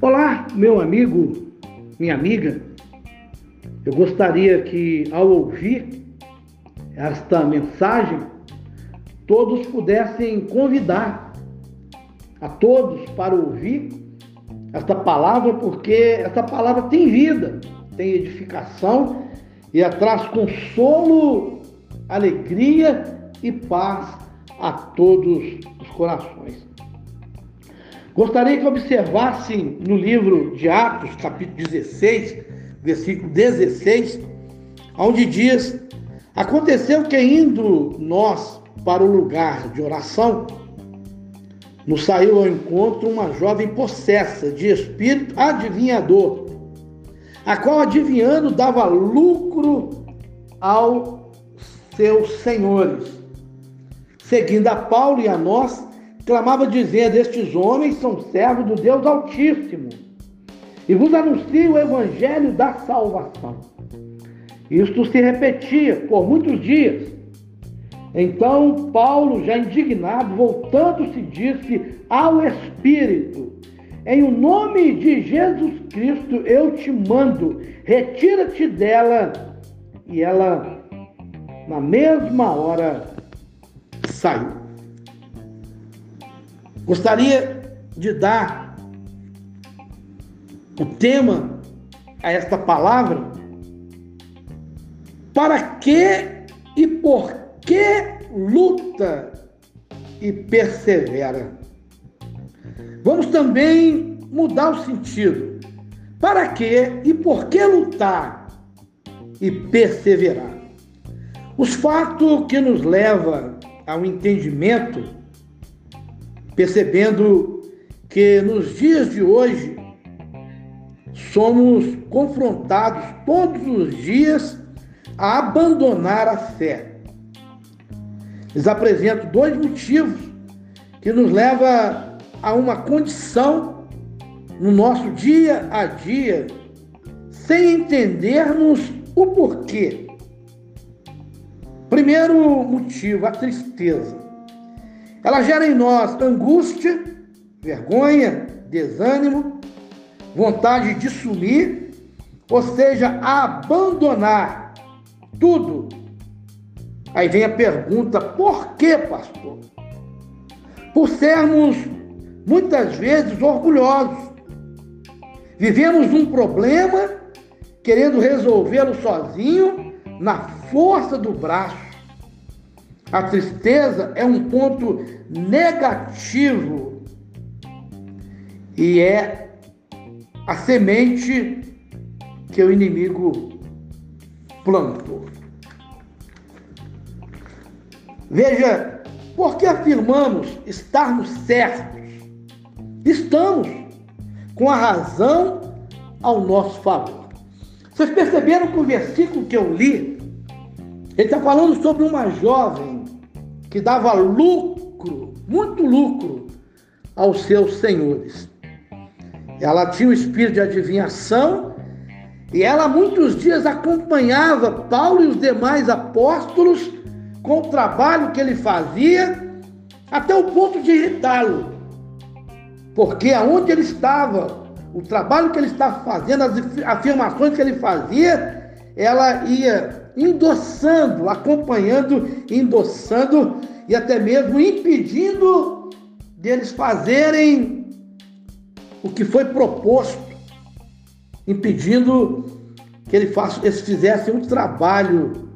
Olá, meu amigo, minha amiga. Eu gostaria que, ao ouvir esta mensagem, todos pudessem convidar a todos para ouvir esta palavra, porque esta palavra tem vida, tem edificação e traz consolo, alegria e paz a todos os corações. Gostaria que observassem no livro de Atos, capítulo 16, versículo 16, onde diz: Aconteceu que indo nós para o lugar de oração, nos saiu ao encontro uma jovem possessa de espírito adivinhador, a qual adivinhando dava lucro aos seus senhores. Seguindo a Paulo e a nós, clamava dizendo: Estes homens são servos do Deus Altíssimo e vos anuncio o evangelho da salvação. Isto se repetia por muitos dias. Então Paulo, já indignado, voltando-se, disse ao Espírito: Em o nome de Jesus Cristo eu te mando, retira-te dela. E ela, na mesma hora, saiu. Gostaria de dar o tema a esta palavra. Para que e por que luta e persevera? Vamos também mudar o sentido. Para que e por que lutar e perseverar? Os fatos que nos levam ao entendimento percebendo que nos dias de hoje somos confrontados todos os dias a abandonar a fé. Lhes apresento dois motivos que nos levam a uma condição no nosso dia a dia sem entendermos o porquê. Primeiro motivo, a tristeza. Ela gera em nós angústia, vergonha, desânimo, vontade de sumir, ou seja, abandonar tudo. Aí vem a pergunta: por que, pastor? Por sermos muitas vezes orgulhosos. Vivemos um problema querendo resolvê-lo sozinho, na força do braço. A tristeza é um ponto negativo e é a semente que o inimigo plantou. Veja, por que afirmamos estarmos certos? Estamos com a razão ao nosso favor. Vocês perceberam que o versículo que eu li, ele está falando sobre uma jovem que dava lucro, muito lucro, aos seus senhores. Ela tinha o espírito de adivinhação e ela muitos dias acompanhava Paulo e os demais apóstolos com o trabalho que ele fazia, até o ponto de irritá-lo. Porque aonde ele estava, o trabalho que ele estava fazendo, as afirmações que ele fazia, ela ia endossando, acompanhando, endossando e até mesmo impedindo deles fazerem o que foi proposto, impedindo que ele faça, eles fizessem um trabalho.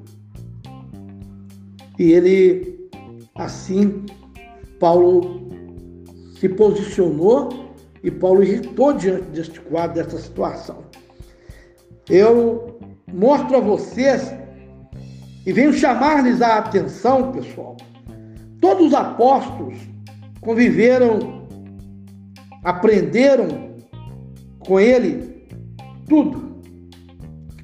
E ele, assim, Paulo se posicionou e Paulo irritou diante deste quadro, dessa situação. Eu mostro a vocês e venho chamar-lhes a atenção, pessoal. Todos os apóstolos conviveram, aprenderam com ele tudo.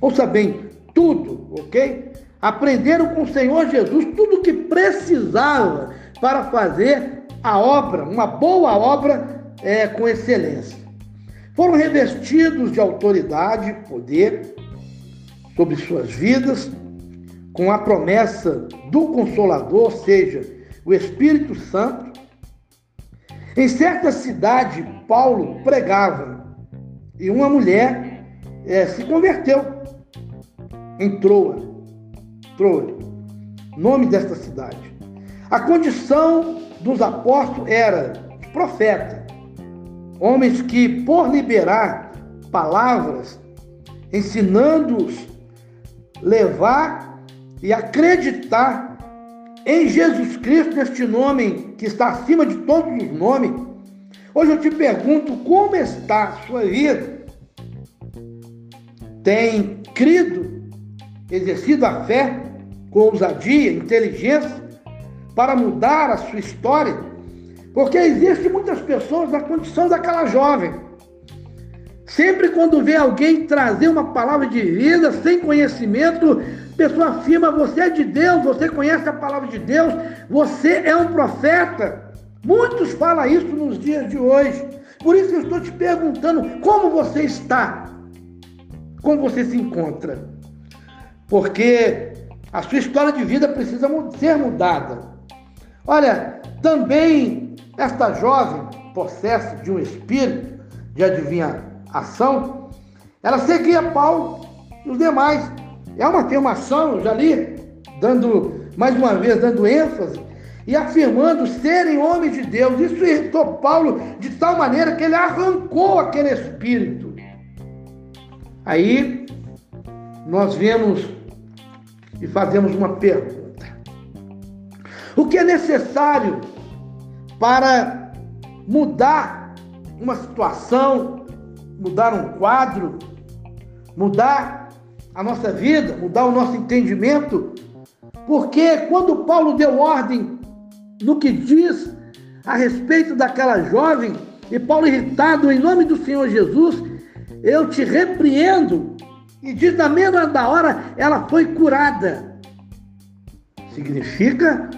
Ouça bem, tudo, ok? Aprenderam com o Senhor Jesus tudo o que precisava para fazer a obra, uma boa obra é, com excelência. Foram revestidos de autoridade, poder sobre suas vidas com a promessa do Consolador, ou seja, o Espírito Santo. Em certa cidade, Paulo pregava e uma mulher é, se converteu em. Troa, nome desta cidade. A condição dos apóstolos era profeta, homens que, por liberar palavras, ensinando-os, levar e acreditar em Jesus Cristo, este nome que está acima de todos os nomes. Hoje eu te pergunto como está a sua vida? Tem crido, exercido a fé com ousadia, inteligência para mudar a sua história? Porque existem muitas pessoas na condição daquela jovem. Sempre quando vê alguém trazer uma palavra de vida sem conhecimento, pessoa afirma: você é de Deus, você conhece a palavra de Deus, você é um profeta. Muitos falam isso nos dias de hoje. Por isso eu estou te perguntando como você está, como você se encontra. Porque a sua história de vida precisa ser mudada. Olha, também esta jovem, possessa de um espírito de adivinhação, ela seguia Paulo e os demais é uma afirmação, já li, dando, mais uma vez, dando ênfase e afirmando serem homens de Deus. Isso irritou Paulo de tal maneira que ele arrancou aquele espírito. Aí nós vemos e fazemos uma pergunta: o que é necessário para mudar uma situação, mudar um quadro, mudar a nossa vida, mudar o nosso entendimento, porque quando Paulo deu ordem no que diz a respeito daquela jovem, e Paulo irritado em nome do Senhor Jesus, eu te repreendo, e diz na mesma da hora ela foi curada. Significa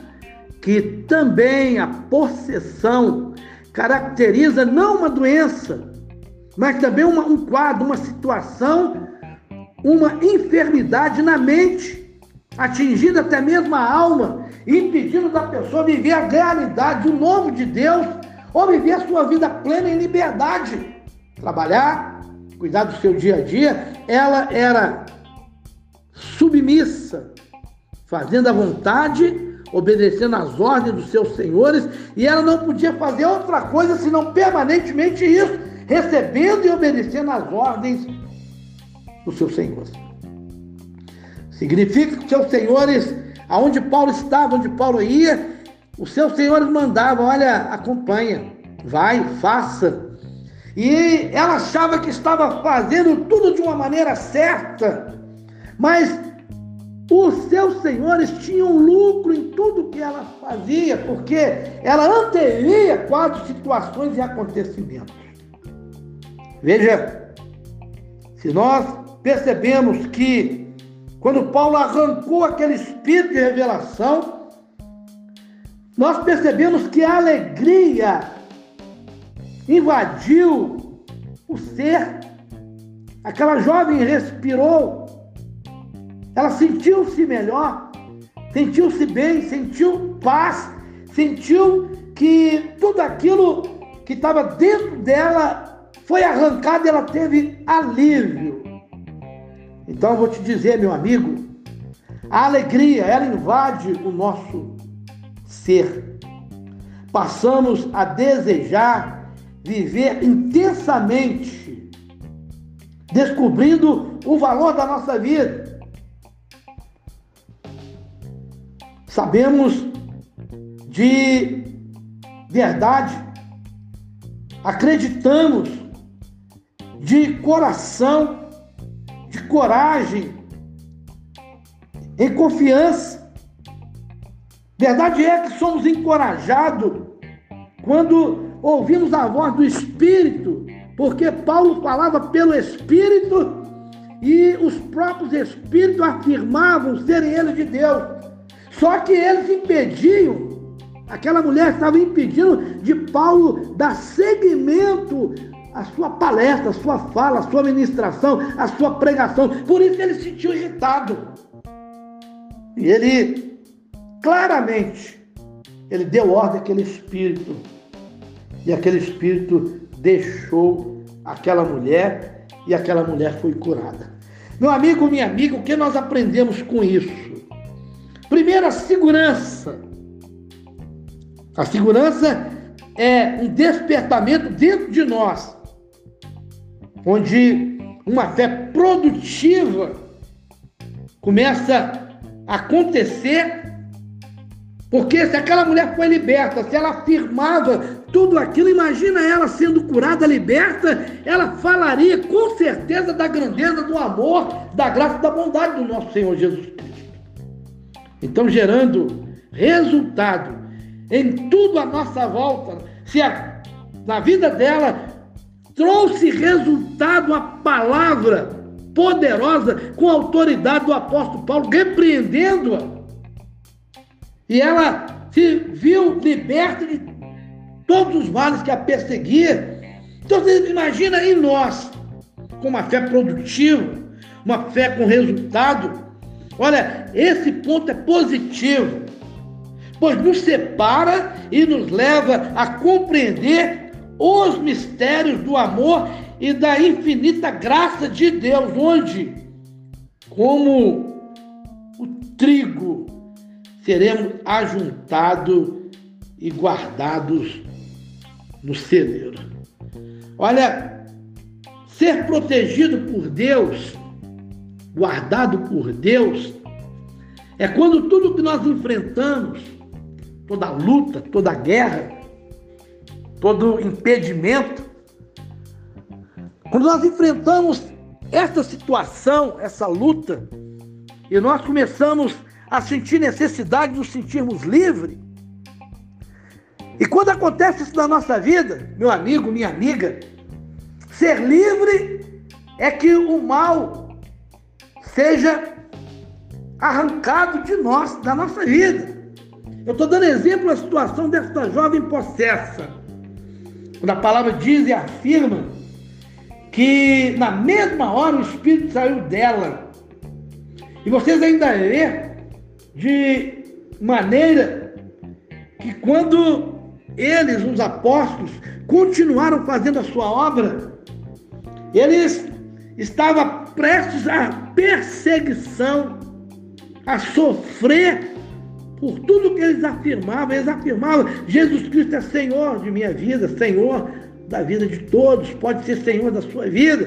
que também a possessão caracteriza não uma doença, mas também uma, um quadro, uma situação uma enfermidade na mente, atingindo até mesmo a alma, impedindo da pessoa viver a realidade, o novo de Deus, ou viver a sua vida plena em liberdade. Trabalhar, cuidar do seu dia a dia, ela era submissa, fazendo a vontade, obedecendo às ordens dos seus senhores, e ela não podia fazer outra coisa senão permanentemente isso, recebendo e obedecendo às ordens dos seus senhores. Significa que os seus senhores, aonde Paulo estava, onde Paulo ia, os seus senhores mandavam, olha, acompanha, vai, faça. E ela achava que estava fazendo tudo de uma maneira certa, mas os seus senhores tinham lucro em tudo que ela fazia, porque ela antevia quatro situações e acontecimentos. Veja, se nós percebemos que quando Paulo arrancou aquele espírito de revelação, nós percebemos que a alegria invadiu o ser. Aquela jovem respirou, ela sentiu-se melhor, sentiu-se bem, sentiu paz, sentiu que tudo aquilo que estava dentro dela foi arrancado e ela teve alívio. Então eu vou te dizer, meu amigo, a alegria, ela invade o nosso ser. Passamos a desejar viver intensamente, descobrindo o valor da nossa vida. Sabemos de verdade, acreditamos de coração coragem, em confiança. Verdade é que somos encorajados quando ouvimos a voz do Espírito, porque Paulo falava pelo Espírito e os próprios Espíritos afirmavam serem eles de Deus. Só que eles impediam, aquela mulher estava impedindo de Paulo dar seguimento a sua palestra, a sua fala, a sua ministração, a sua pregação. Por isso ele se sentiu irritado. E ele claramente ele deu ordem àquele espírito. E aquele espírito deixou aquela mulher e aquela mulher foi curada. Meu amigo, minha amiga, o que nós aprendemos com isso? Primeiro, a segurança. A segurança é um despertamento dentro de nós, onde uma fé produtiva começa a acontecer, porque se aquela mulher foi liberta, se ela afirmava tudo aquilo, imagina ela sendo curada, liberta, ela falaria com certeza da grandeza do amor, da graça, da bondade do nosso Senhor Jesus Cristo. Então, gerando resultado em tudo à nossa volta, se a, na vida dela trouxe resultado a palavra poderosa com a autoridade do apóstolo Paulo, repreendendo-a. E ela se viu liberta de todos os males que a perseguia. Então você imagina em nós, com uma fé produtiva, uma fé com resultado. Olha, esse ponto é positivo, pois nos separa e nos leva a compreender os mistérios do amor e da infinita graça de Deus, onde, como o trigo, seremos ajuntados e guardados no celeiro. Olha, ser protegido por Deus, guardado por Deus, é quando tudo que nós enfrentamos, toda luta, toda guerra, todo impedimento, quando nós enfrentamos essa situação, essa luta, e nós começamos a sentir necessidade de nos sentirmos livres, e quando acontece isso na nossa vida, meu amigo, minha amiga, ser livre é que o mal seja arrancado de nós, da nossa vida. Eu estou dando exemplo da situação desta jovem possessa. Quando a palavra diz e afirma que na mesma hora o Espírito saiu dela. E vocês ainda vê de maneira que quando eles, os apóstolos, continuaram fazendo a sua obra, eles estavam prestes à perseguição, a sofrer por tudo que eles afirmavam. Eles afirmavam: Jesus Cristo é Senhor de minha vida, Senhor da vida de todos, pode ser Senhor da sua vida,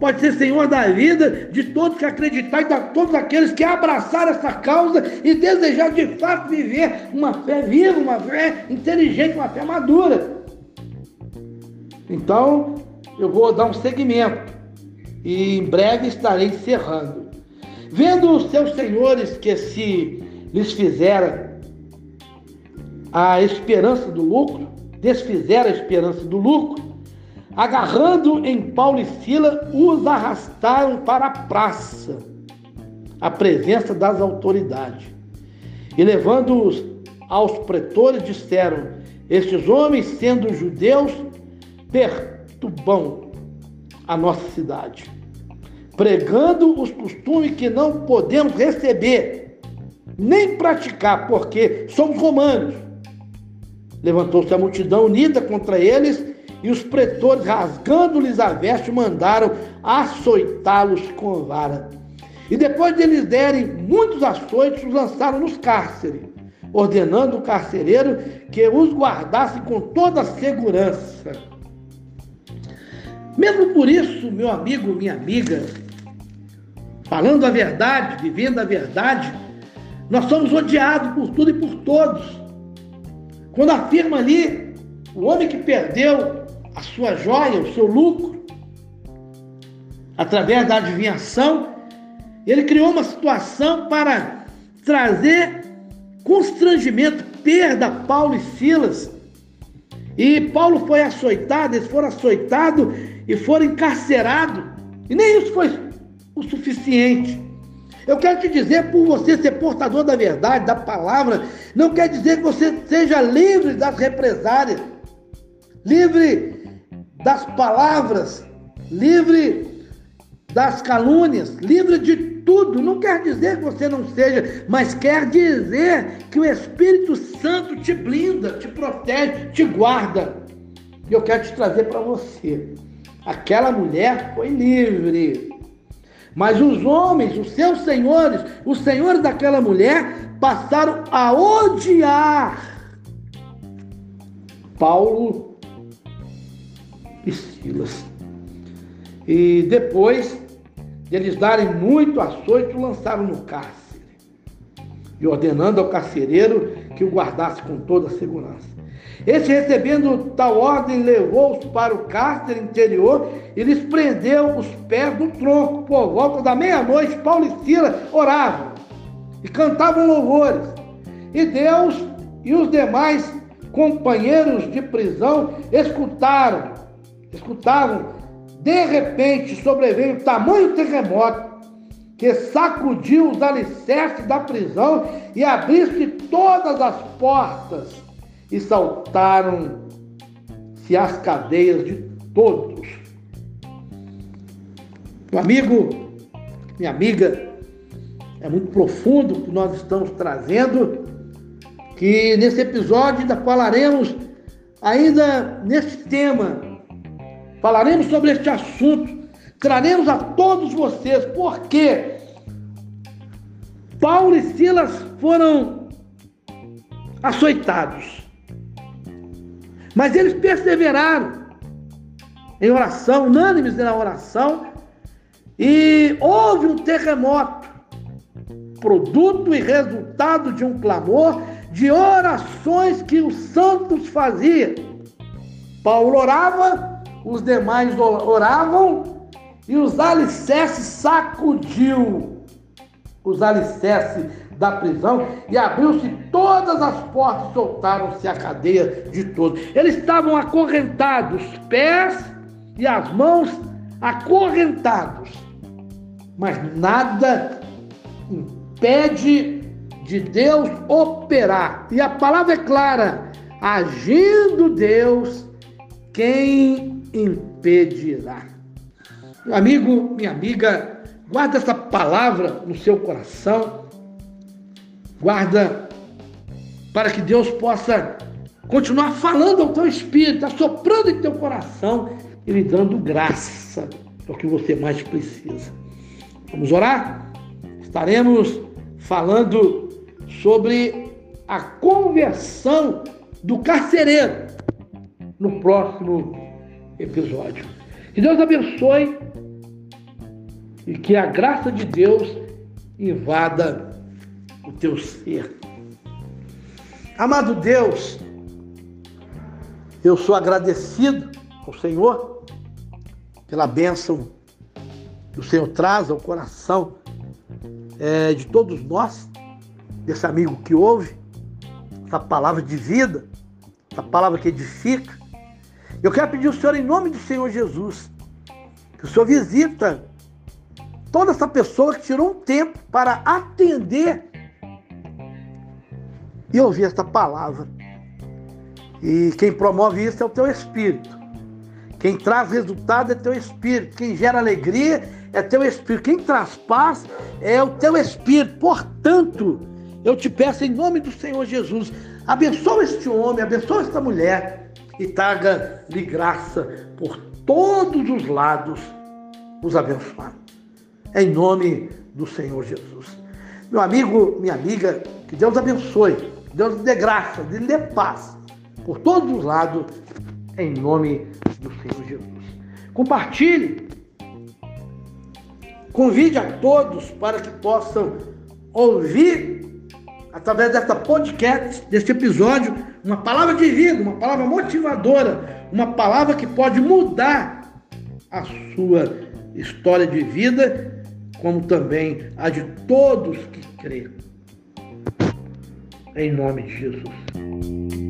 pode ser Senhor da vida de todos que acreditar e de todos aqueles que abraçaram essa causa e desejar de fato viver uma fé viva, uma fé inteligente, uma fé madura. Então, eu vou dar um segmento e em breve estarei encerrando. Vendo os seus senhores que se lhes fizera a esperança do lucro, desfizeram a esperança do lucro, agarrando em Paulo e Sila, os arrastaram para a praça, a presença das autoridades. E levando-os aos pretores, disseram: Estes homens, sendo judeus, perturbam a nossa cidade, pregando os costumes que não podemos receber, nem praticar, porque somos romanos. Levantou-se a multidão unida contra eles e os pretores, rasgando-lhes a veste, mandaram açoitá-los com vara. E depois de eles derem muitos açoites, os lançaram nos cárceres, ordenando o carcereiro que os guardasse com toda segurança. Mesmo por isso, meu amigo, minha amiga, falando a verdade, vivendo a verdade, nós somos odiados por tudo e por todos. Quando afirma ali o homem que perdeu a sua joia, o seu lucro, através da adivinhação, ele criou uma situação para trazer constrangimento, perda a Paulo e Silas. E Paulo foi açoitado, eles foram açoitados e foram encarcerados. E nem isso foi o suficiente. Eu quero te dizer, por você ser portador da verdade, da palavra, não quer dizer que você seja livre das represárias, livre das palavras, livre das calúnias, livre de tudo. Não quer dizer que você não seja, mas quer dizer que o Espírito Santo te blinda, te protege, te guarda. E eu quero te trazer para você. Aquela mulher foi livre. Mas os homens, os seus senhores, os senhores daquela mulher, passaram a odiar Paulo e Silas. E depois de eles darem muito açoito, lançaram no cárcere. E ordenando ao carcereiro que o guardasse com toda a segurança. Esse, recebendo tal ordem, levou-os para o cárcere interior e lhes prendeu os pés do tronco. Por volta da meia-noite, Paulo e Silas oravam e cantavam louvores. E Deus e os demais companheiros de prisão escutaram, escutavam de repente sobreveio tamanho terremoto que sacudiu os alicerces da prisão e abriu-se todas as portas e saltaram-se as cadeias de todos. Meu amigo, minha amiga, é muito profundo o que nós estamos trazendo, que nesse episódio ainda falaremos ainda nesse tema Falaremos sobre este assunto, traremos a todos vocês, porque Paulo e Silas foram açoitados. Mas eles perseveraram em oração, unânimes na oração, e houve um terremoto, produto e resultado de um clamor, de orações que os santos faziam. Paulo orava os demais oravam e os alicerces sacudiu os alicerces da prisão e abriu-se todas as portas, soltaram-se a cadeia de todos. Eles estavam acorrentados, pés e as mãos acorrentados, mas nada impede de Deus operar. E a palavra é clara: agindo Deus, quem impedirá. Meu amigo, minha amiga, guarda essa palavra no seu coração. Guarda para que Deus possa continuar falando ao teu espírito, assoprando em teu coração e lhe dando graça, é o que você mais precisa. Vamos orar? Estaremos falando sobre a conversão do carcereiro no próximo episódio. Que Deus abençoe e que a graça de Deus invada o teu ser. Amado Deus, eu sou agradecido ao Senhor pela bênção que o Senhor traz ao coração é, de todos nós, desse amigo que ouve, essa palavra de vida, essa palavra que edifica, eu quero pedir ao Senhor, em nome do Senhor Jesus, que o Senhor visita toda essa pessoa que tirou um tempo para atender e ouvir esta palavra. E quem promove isso é o teu Espírito. Quem traz resultado é teu Espírito. Quem gera alegria é teu Espírito. Quem traz paz é o teu Espírito. Portanto, eu te peço em nome do Senhor Jesus, abençoa este homem, abençoa esta mulher e traga-lhe graça por todos os lados, os abençoar. Em nome do Senhor Jesus. Meu amigo, minha amiga, que Deus abençoe, Deus dê graça, lhe dê paz por todos os lados, em nome do Senhor Jesus. Compartilhe, convide a todos para que possam ouvir através desta podcast, deste episódio, uma palavra de vida, uma palavra motivadora, uma palavra que pode mudar a sua história de vida, como também a de todos que creem. Em nome de Jesus.